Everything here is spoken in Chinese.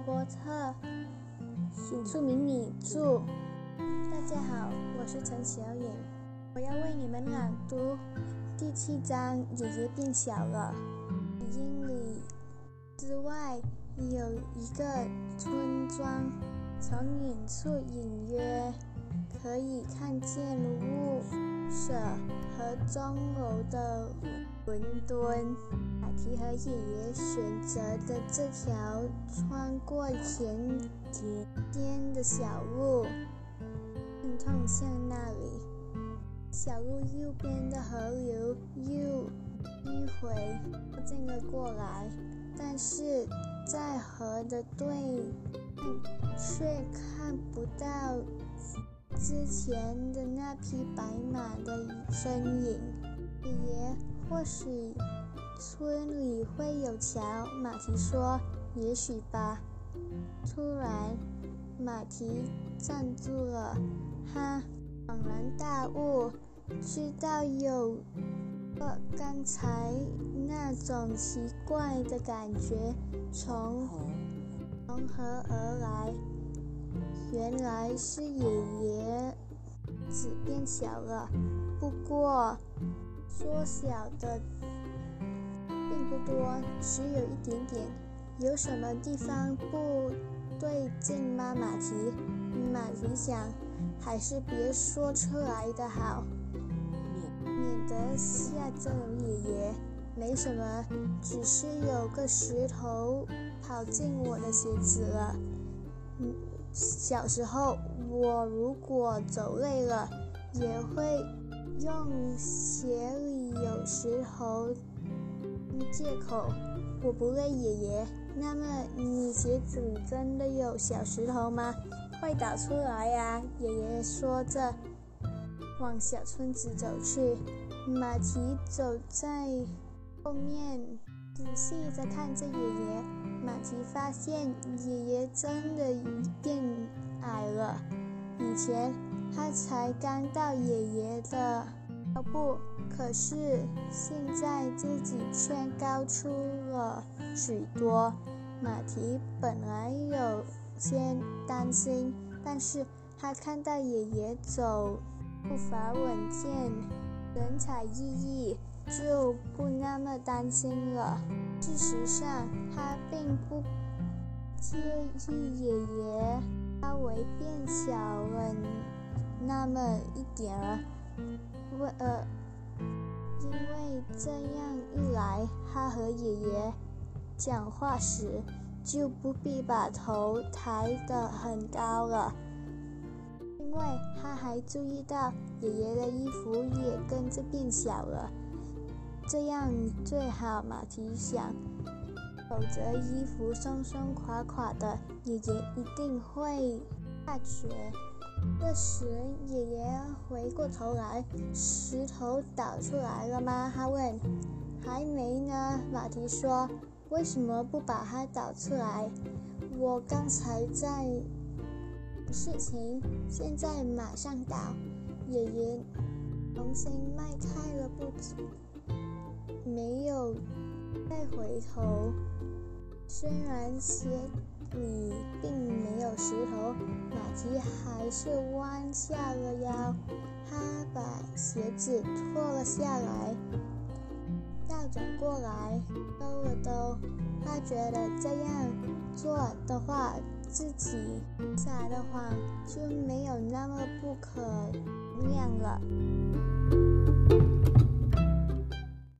特树米米著。大家好，我是陈小颖，我要为你们朗读第七章《爷爷变小了》。英里之外有一个村庄，从远处隐约可以看见雾舍和钟楼的伦敦。马蹄和爷爷选择的这条穿过田田间的小路。通向那里，小路右边的河流又迂回靠近了过来，但是在河的对岸却看不到之前的那匹白马的身影。爷爷，或许村里会有桥。马蹄说：“也许吧。”突然，马蹄站住了。哈恍然大悟，知道有个刚才那种奇怪的感觉从从何而来。原来是爷爷子变小了，不过缩小的并不多，只有一点点。有什么地方不对劲吗？马蹄，马蹄想。还是别说出来的好，免得吓着爷爷。没什么，只是有个石头跑进我的鞋子了。嗯小时候我如果走累了，也会用鞋里有石头借口。我不累，爷爷。那么你鞋子真的有小石头吗？快打出来呀！爷爷说着，往小村子走去。马蹄走在后面，仔细地看着爷爷。马蹄发现爷爷真的变矮了。以前他才刚到爷爷的腰部，可是现在自己却高出了许多。马蹄本来有。些担心，但是他看到爷爷走步伐稳健、神采奕奕，就不那么担心了。事实上，他并不介意爷爷稍微变小了那么一点儿，为呃，因为这样一来，他和爷爷讲话时。就不必把头抬得很高了，因为他还注意到爷爷的衣服也跟着变小了，这样最好。马蹄想，否则衣服松松垮垮的，爷爷一定会发觉。这时，爷爷回过头来，石头倒出来了吗？他问。还没呢，马蹄说。为什么不把它倒出来？我刚才在事情，现在马上倒。爷爷重新迈开了步子，没有再回头。虽然鞋里并没有石头，马蹄还是弯下了腰。他把鞋子脱了下来。倒转过来兜了兜，他觉得这样做的话，自己撒的谎就没有那么不可谅了。